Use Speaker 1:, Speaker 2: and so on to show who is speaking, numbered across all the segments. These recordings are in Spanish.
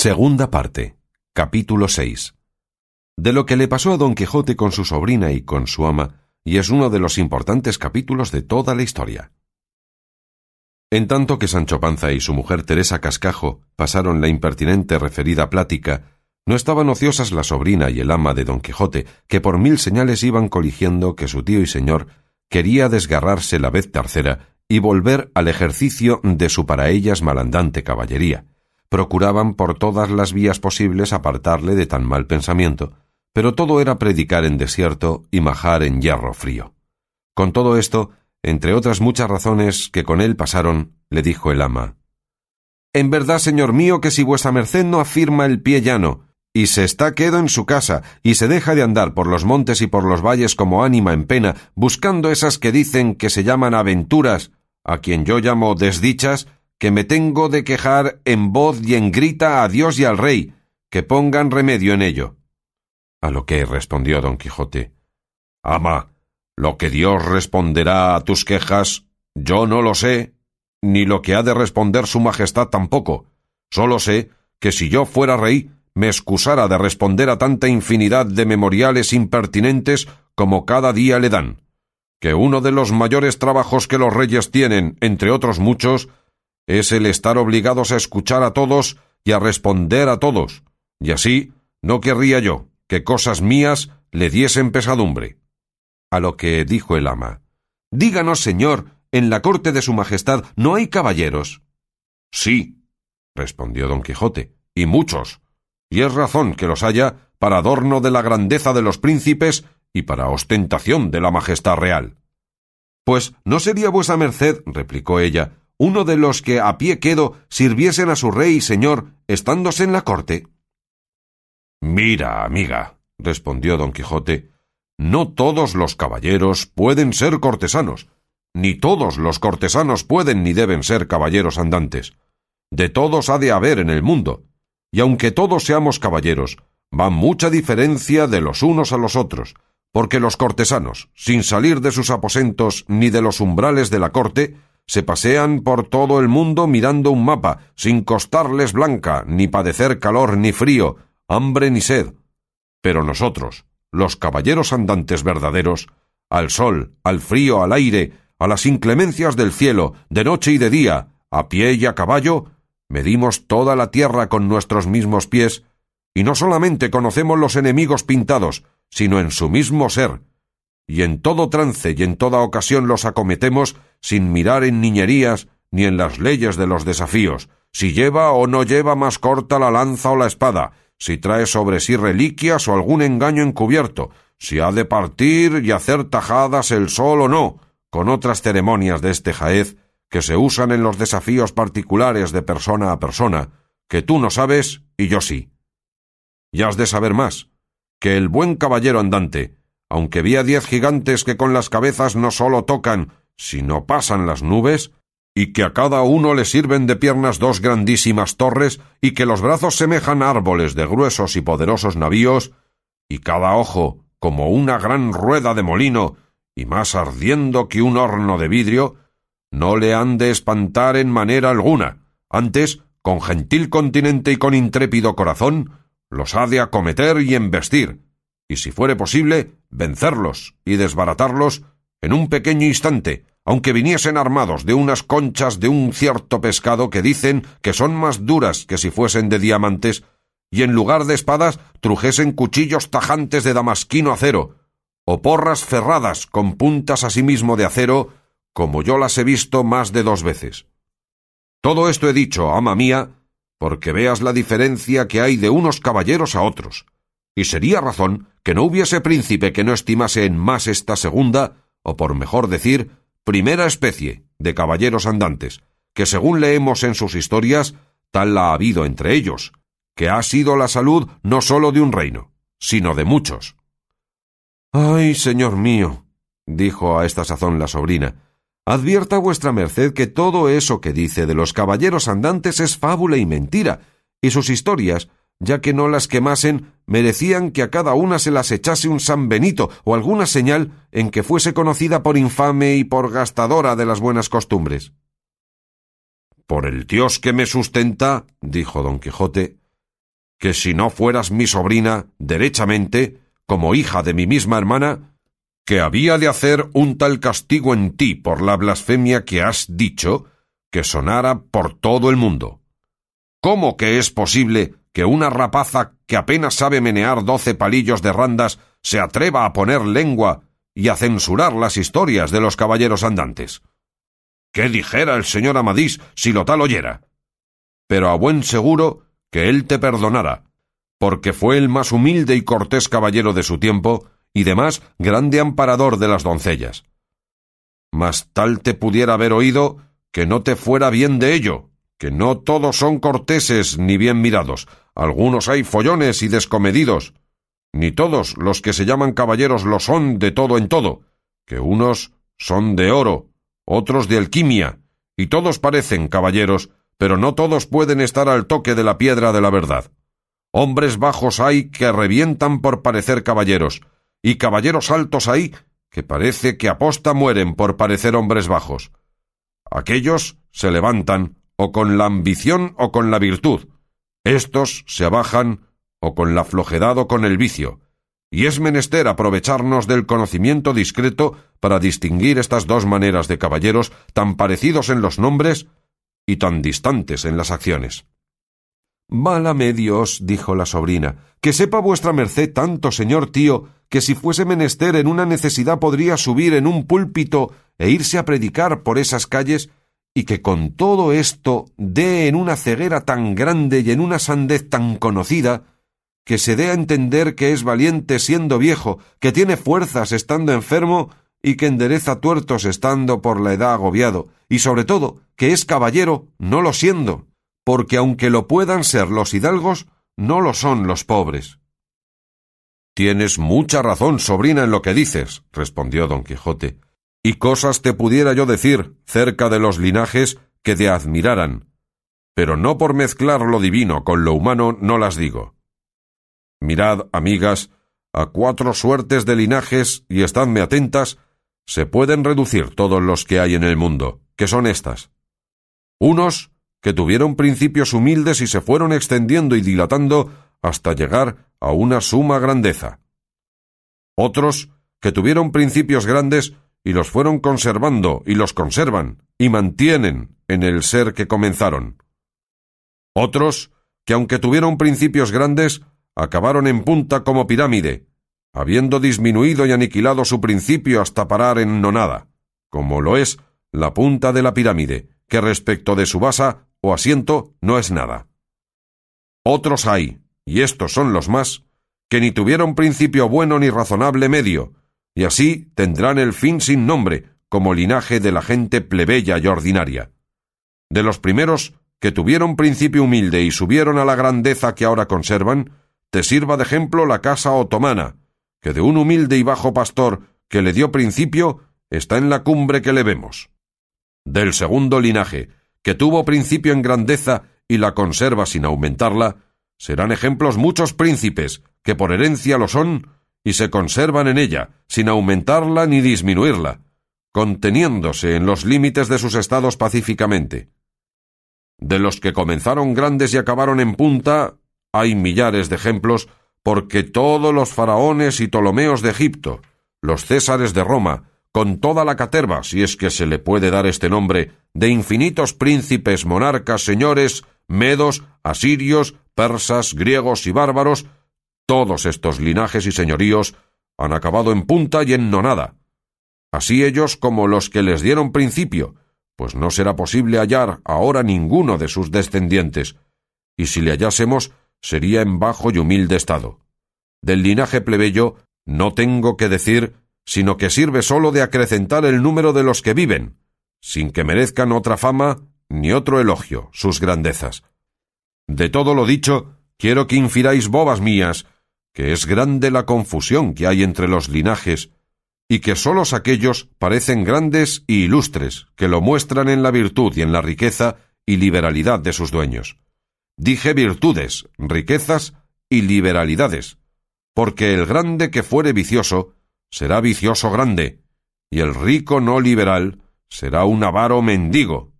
Speaker 1: Segunda parte. Capítulo 6. De lo que le pasó a don Quijote con su sobrina y con su ama, y es uno de los importantes capítulos de toda la historia. En tanto que Sancho Panza y su mujer Teresa Cascajo pasaron la impertinente referida plática, no estaban ociosas la sobrina y el ama de don Quijote, que por mil señales iban coligiendo que su tío y señor quería desgarrarse la vez tercera y volver al ejercicio de su para ellas malandante caballería. Procuraban por todas las vías posibles apartarle de tan mal pensamiento, pero todo era predicar en desierto y majar en hierro frío. Con todo esto, entre otras muchas razones que con él pasaron, le dijo el ama En verdad, señor mío, que si vuesa merced no afirma el pie llano, y se está quedo en su casa, y se deja de andar por los montes y por los valles como ánima en pena, buscando esas que dicen que se llaman aventuras, a quien yo llamo desdichas, que me tengo de quejar en voz y en grita a Dios y al rey, que pongan remedio en ello. A lo que respondió don Quijote Ama, lo que Dios responderá a tus quejas, yo no lo sé, ni lo que ha de responder su Majestad tampoco. Solo sé que si yo fuera rey, me excusara de responder a tanta infinidad de memoriales impertinentes como cada día le dan. Que uno de los mayores trabajos que los reyes tienen, entre otros muchos, es el estar obligados a escuchar a todos y a responder a todos, y así no querría yo que cosas mías le diesen pesadumbre. A lo que dijo el ama Díganos, señor, en la corte de su majestad no hay caballeros. Sí, respondió don Quijote, y muchos, y es razón que los haya para adorno de la grandeza de los príncipes y para ostentación de la majestad real. Pues no sería vuesa merced, replicó ella, uno de los que a pie quedo sirviesen a su rey y señor, estándose en la corte. Mira, amiga, respondió don Quijote, no todos los caballeros pueden ser cortesanos, ni todos los cortesanos pueden ni deben ser caballeros andantes. De todos ha de haber en el mundo, y aunque todos seamos caballeros, va mucha diferencia de los unos a los otros, porque los cortesanos, sin salir de sus aposentos ni de los umbrales de la corte, se pasean por todo el mundo mirando un mapa, sin costarles blanca, ni padecer calor ni frío, hambre ni sed. Pero nosotros, los caballeros andantes verdaderos, al sol, al frío, al aire, a las inclemencias del cielo, de noche y de día, a pie y a caballo, medimos toda la tierra con nuestros mismos pies, y no solamente conocemos los enemigos pintados, sino en su mismo ser, y en todo trance y en toda ocasión los acometemos sin mirar en niñerías ni en las leyes de los desafíos, si lleva o no lleva más corta la lanza o la espada, si trae sobre sí reliquias o algún engaño encubierto, si ha de partir y hacer tajadas el sol o no, con otras ceremonias de este jaez que se usan en los desafíos particulares de persona a persona, que tú no sabes y yo sí. Y has de saber más, que el buen caballero andante, aunque vía diez gigantes que con las cabezas no sólo tocan, sino pasan las nubes, y que a cada uno le sirven de piernas dos grandísimas torres, y que los brazos semejan árboles de gruesos y poderosos navíos, y cada ojo como una gran rueda de molino, y más ardiendo que un horno de vidrio, no le han de espantar en manera alguna, antes, con gentil continente y con intrépido corazón, los ha de acometer y embestir, y si fuere posible, vencerlos y desbaratarlos en un pequeño instante, aunque viniesen armados de unas conchas de un cierto pescado que dicen que son más duras que si fuesen de diamantes, y en lugar de espadas trujesen cuchillos tajantes de damasquino acero, o porras ferradas con puntas asimismo de acero, como yo las he visto más de dos veces. Todo esto he dicho, ama mía, porque veas la diferencia que hay de unos caballeros a otros, y sería razón que no hubiese príncipe que no estimase en más esta segunda, o por mejor decir, primera especie de caballeros andantes, que según leemos en sus historias, tal la ha habido entre ellos, que ha sido la salud no sólo de un reino, sino de muchos. Ay, señor mío, dijo a esta sazón la sobrina, advierta vuestra merced que todo eso que dice de los caballeros andantes es fábula y mentira, y sus historias, ya que no las quemasen, merecían que a cada una se las echase un San Benito o alguna señal en que fuese conocida por infame y por gastadora de las buenas costumbres. Por el Dios que me sustenta, dijo don Quijote, que si no fueras mi sobrina derechamente, como hija de mi misma hermana, que había de hacer un tal castigo en ti por la blasfemia que has dicho, que sonara por todo el mundo. ¿Cómo que es posible que una rapaza que apenas sabe menear doce palillos de randas se atreva a poner lengua y a censurar las historias de los caballeros andantes? ¿Qué dijera el señor Amadís si lo tal oyera? Pero a buen seguro que él te perdonara, porque fue el más humilde y cortés caballero de su tiempo, y demás grande amparador de las doncellas. Mas tal te pudiera haber oído que no te fuera bien de ello, que no todos son corteses ni bien mirados, algunos hay follones y descomedidos, ni todos los que se llaman caballeros lo son de todo en todo, que unos son de oro, otros de alquimia, y todos parecen caballeros, pero no todos pueden estar al toque de la piedra de la verdad. Hombres bajos hay que revientan por parecer caballeros, y caballeros altos hay que parece que aposta mueren por parecer hombres bajos. Aquellos se levantan o con la ambición o con la virtud. Estos se abajan o con la flojedad o con el vicio. Y es menester aprovecharnos del conocimiento discreto para distinguir estas dos maneras de caballeros tan parecidos en los nombres y tan distantes en las acciones. Válame Dios, dijo la sobrina, que sepa vuestra merced tanto, señor tío, que si fuese menester en una necesidad podría subir en un púlpito e irse a predicar por esas calles, y que con todo esto dé en una ceguera tan grande y en una sandez tan conocida, que se dé a entender que es valiente siendo viejo, que tiene fuerzas estando enfermo, y que endereza tuertos estando por la edad agobiado, y sobre todo que es caballero no lo siendo, porque aunque lo puedan ser los hidalgos, no lo son los pobres. Tienes mucha razón, sobrina, en lo que dices, respondió don Quijote, y cosas te pudiera yo decir cerca de los linajes que te admiraran, pero no por mezclar lo divino con lo humano no las digo. Mirad, amigas, a cuatro suertes de linajes y estadme atentas, se pueden reducir todos los que hay en el mundo, que son estas. Unos que tuvieron principios humildes y se fueron extendiendo y dilatando hasta llegar a una suma grandeza. Otros que tuvieron principios grandes y los fueron conservando y los conservan y mantienen en el ser que comenzaron. Otros que aunque tuvieron principios grandes, acabaron en punta como pirámide, habiendo disminuido y aniquilado su principio hasta parar en nonada, como lo es la punta de la pirámide, que respecto de su basa o asiento no es nada. Otros hay, y estos son los más, que ni tuvieron principio bueno ni razonable medio, y así tendrán el fin sin nombre, como linaje de la gente plebeya y ordinaria. De los primeros, que tuvieron principio humilde y subieron a la grandeza que ahora conservan, te sirva de ejemplo la casa otomana, que de un humilde y bajo pastor que le dio principio está en la cumbre que le vemos. Del segundo linaje, que tuvo principio en grandeza y la conserva sin aumentarla, serán ejemplos muchos príncipes, que por herencia lo son, y se conservan en ella, sin aumentarla ni disminuirla, conteniéndose en los límites de sus estados pacíficamente. De los que comenzaron grandes y acabaron en punta, hay millares de ejemplos, porque todos los faraones y Ptolomeos de Egipto, los césares de Roma, con toda la caterva, si es que se le puede dar este nombre, de infinitos príncipes, monarcas, señores, medos, asirios, persas, griegos y bárbaros, todos estos linajes y señoríos han acabado en punta y en nonada. Así ellos como los que les dieron principio, pues no será posible hallar ahora ninguno de sus descendientes, y si le hallásemos, sería en bajo y humilde estado. Del linaje plebeyo no tengo que decir, sino que sirve sólo de acrecentar el número de los que viven, sin que merezcan otra fama ni otro elogio sus grandezas. De todo lo dicho, quiero que infiráis bobas mías, que es grande la confusión que hay entre los linajes, y que solos aquellos parecen grandes y ilustres, que lo muestran en la virtud y en la riqueza y liberalidad de sus dueños. Dije virtudes, riquezas y liberalidades, porque el grande que fuere vicioso será vicioso grande, y el rico no liberal será un avaro mendigo,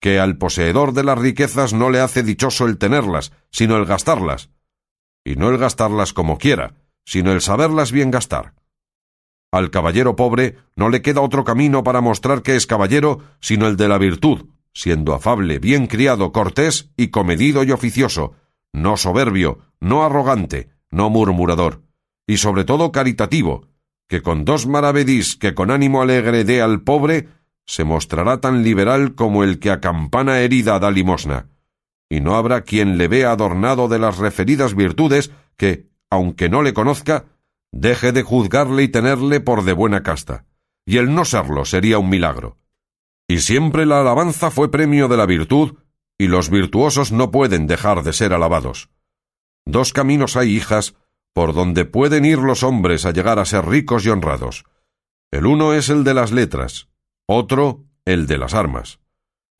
Speaker 1: que al poseedor de las riquezas no le hace dichoso el tenerlas, sino el gastarlas, y no el gastarlas como quiera, sino el saberlas bien gastar. Al caballero pobre no le queda otro camino para mostrar que es caballero sino el de la virtud, siendo afable, bien criado, cortés y comedido y oficioso, no soberbio, no arrogante, no murmurador, y sobre todo caritativo, que con dos maravedís que con ánimo alegre dé al pobre, se mostrará tan liberal como el que a campana herida da limosna, y no habrá quien le vea adornado de las referidas virtudes que, aunque no le conozca, deje de juzgarle y tenerle por de buena casta, y el no serlo sería un milagro. Y siempre la alabanza fue premio de la virtud, y los virtuosos no pueden dejar de ser alabados. Dos caminos hay, hijas, por donde pueden ir los hombres a llegar a ser ricos y honrados. El uno es el de las letras, otro el de las armas.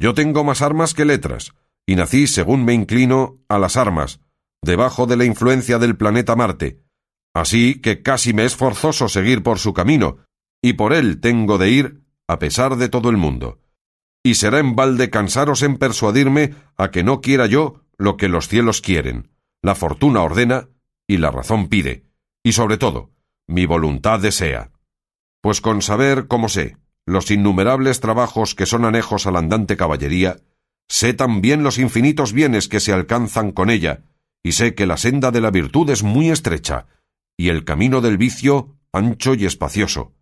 Speaker 1: Yo tengo más armas que letras, y nací, según me inclino, a las armas, debajo de la influencia del planeta Marte. Así que casi me es forzoso seguir por su camino, y por él tengo de ir, a pesar de todo el mundo. Y será en balde cansaros en persuadirme a que no quiera yo lo que los cielos quieren, la fortuna ordena, y la razón pide, y sobre todo, mi voluntad desea. Pues con saber, como sé, los innumerables trabajos que son anejos a la andante caballería, sé también los infinitos bienes que se alcanzan con ella, y sé que la senda de la virtud es muy estrecha, y el camino del vicio ancho y espacioso,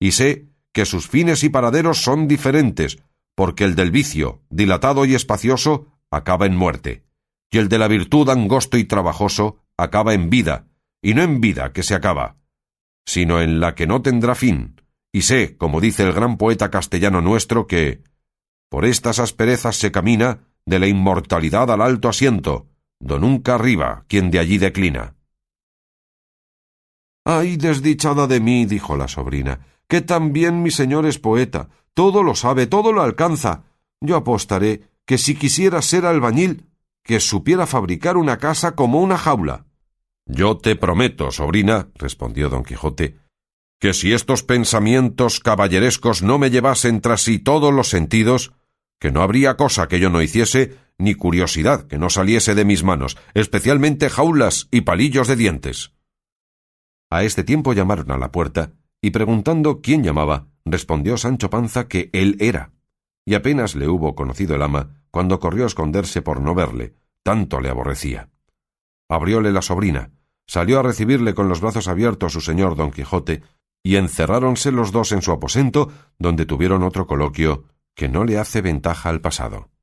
Speaker 1: y sé que sus fines y paraderos son diferentes, porque el del vicio, dilatado y espacioso, acaba en muerte, y el de la virtud angosto y trabajoso acaba en vida, y no en vida que se acaba, sino en la que no tendrá fin, y sé, como dice el gran poeta castellano nuestro, que por estas asperezas se camina de la inmortalidad al alto asiento, do nunca arriba quien de allí declina. Ay, desdichada de mí, dijo la sobrina, que también mi señor es poeta, todo lo sabe, todo lo alcanza. Yo apostaré que si quisiera ser albañil, que supiera fabricar una casa como una jaula. Yo te prometo, sobrina, respondió don Quijote, que si estos pensamientos caballerescos no me llevasen tras sí todos los sentidos, que no habría cosa que yo no hiciese, ni curiosidad que no saliese de mis manos, especialmente jaulas y palillos de dientes. A este tiempo llamaron a la puerta, y preguntando quién llamaba, respondió Sancho Panza que él era. Y apenas le hubo conocido el ama, cuando corrió a esconderse por no verle, tanto le aborrecía. Abrióle la sobrina, salió a recibirle con los brazos abiertos su señor don Quijote, y encerráronse los dos en su aposento, donde tuvieron otro coloquio que no le hace ventaja al pasado.